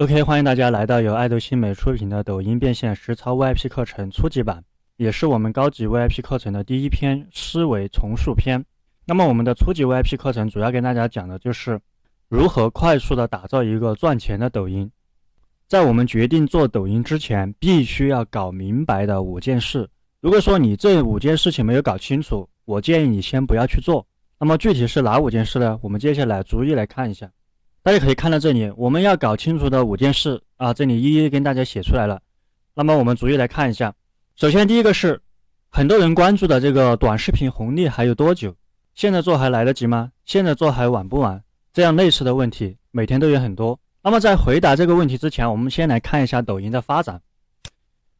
OK，欢迎大家来到由爱豆新美出品的抖音变现实操 VIP 课程初级版，也是我们高级 VIP 课程的第一篇思维重塑篇。那么我们的初级 VIP 课程主要跟大家讲的就是如何快速的打造一个赚钱的抖音。在我们决定做抖音之前，必须要搞明白的五件事。如果说你这五件事情没有搞清楚，我建议你先不要去做。那么具体是哪五件事呢？我们接下来逐一来看一下。大家可以看到这里，我们要搞清楚的五件事啊，这里一一跟大家写出来了。那么我们逐一来看一下。首先，第一个是很多人关注的这个短视频红利还有多久？现在做还来得及吗？现在做还晚不晚？这样类似的问题每天都有很多。那么在回答这个问题之前，我们先来看一下抖音的发展。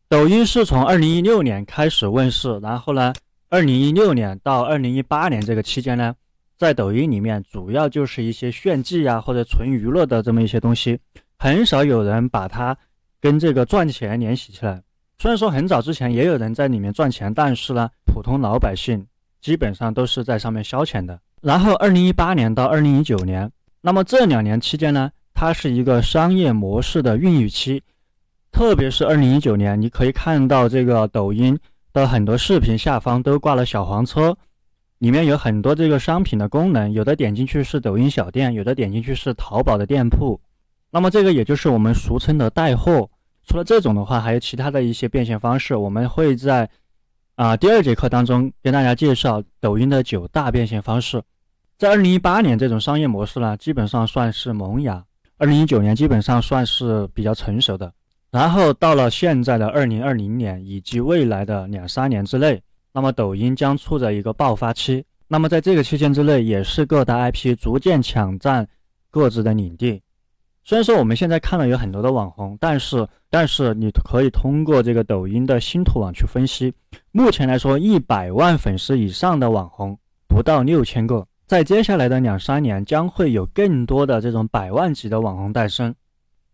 抖音是从二零一六年开始问世，然后呢，二零一六年到二零一八年这个期间呢。在抖音里面，主要就是一些炫技呀，或者纯娱乐的这么一些东西，很少有人把它跟这个赚钱联系起来。虽然说很早之前也有人在里面赚钱，但是呢，普通老百姓基本上都是在上面消遣的。然后，二零一八年到二零一九年，那么这两年期间呢，它是一个商业模式的孕育期，特别是二零一九年，你可以看到这个抖音的很多视频下方都挂了小黄车。里面有很多这个商品的功能，有的点进去是抖音小店，有的点进去是淘宝的店铺。那么这个也就是我们俗称的带货。除了这种的话，还有其他的一些变现方式。我们会在啊第二节课当中跟大家介绍抖音的九大变现方式。在二零一八年，这种商业模式呢，基本上算是萌芽；二零一九年基本上算是比较成熟的。然后到了现在的二零二零年以及未来的两三年之内。那么抖音将处在一个爆发期，那么在这个期间之内，也是各大 IP 逐渐抢占各自的领地。虽然说我们现在看到有很多的网红，但是但是你可以通过这个抖音的星图网去分析，目前来说，一百万粉丝以上的网红不到六千个，在接下来的两三年将会有更多的这种百万级的网红诞生。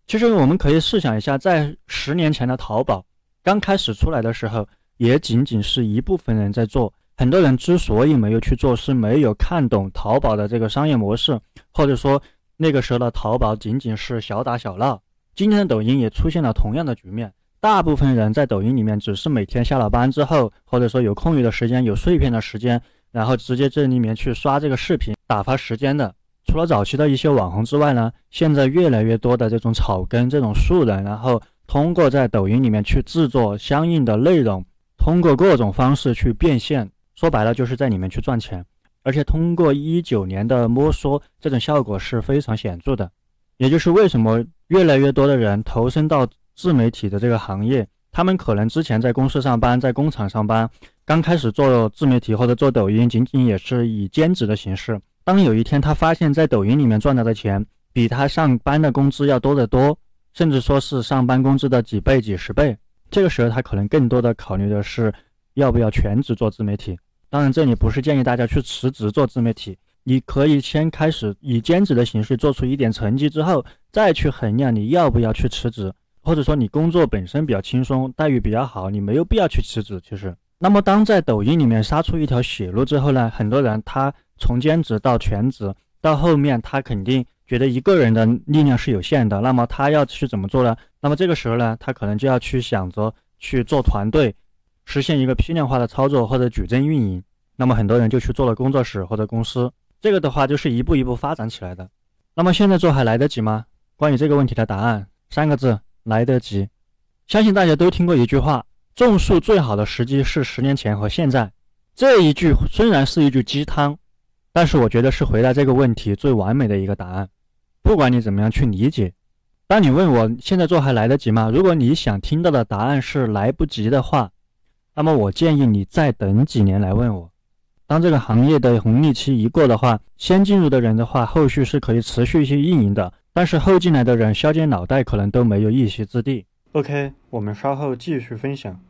其实我们可以试想一下，在十年前的淘宝刚开始出来的时候。也仅仅是一部分人在做，很多人之所以没有去做，是没有看懂淘宝的这个商业模式，或者说那个时候的淘宝仅仅是小打小闹。今天的抖音也出现了同样的局面，大部分人在抖音里面只是每天下了班之后，或者说有空余的时间、有碎片的时间，然后直接这里面去刷这个视频打发时间的。除了早期的一些网红之外呢，现在越来越多的这种草根、这种素人，然后通过在抖音里面去制作相应的内容。通过各种方式去变现，说白了就是在里面去赚钱，而且通过一九年的摸索，这种效果是非常显著的。也就是为什么越来越多的人投身到自媒体的这个行业，他们可能之前在公司上班，在工厂上班，刚开始做自媒体或者做抖音，仅仅也是以兼职的形式。当有一天他发现，在抖音里面赚到的钱比他上班的工资要多得多，甚至说是上班工资的几倍、几十倍。这个时候，他可能更多的考虑的是要不要全职做自媒体。当然，这里不是建议大家去辞职做自媒体，你可以先开始以兼职的形式做出一点成绩之后，再去衡量你要不要去辞职，或者说你工作本身比较轻松，待遇比较好，你没有必要去辞职。其实，那么当在抖音里面杀出一条血路之后呢，很多人他从兼职到全职，到后面他肯定。觉得一个人的力量是有限的，那么他要去怎么做呢？那么这个时候呢，他可能就要去想着去做团队，实现一个批量化的操作或者矩阵运营。那么很多人就去做了工作室或者公司，这个的话就是一步一步发展起来的。那么现在做还来得及吗？关于这个问题的答案三个字：来得及。相信大家都听过一句话：种树最好的时机是十年前和现在。这一句虽然是一句鸡汤。但是我觉得是回答这个问题最完美的一个答案，不管你怎么样去理解。当你问我现在做还来得及吗？如果你想听到的答案是来不及的话，那么我建议你再等几年来问我。当这个行业的红利期一过的话，先进入的人的话，后续是可以持续去运营的。但是后进来的人削尖脑袋可能都没有一席之地。OK，我们稍后继续分享。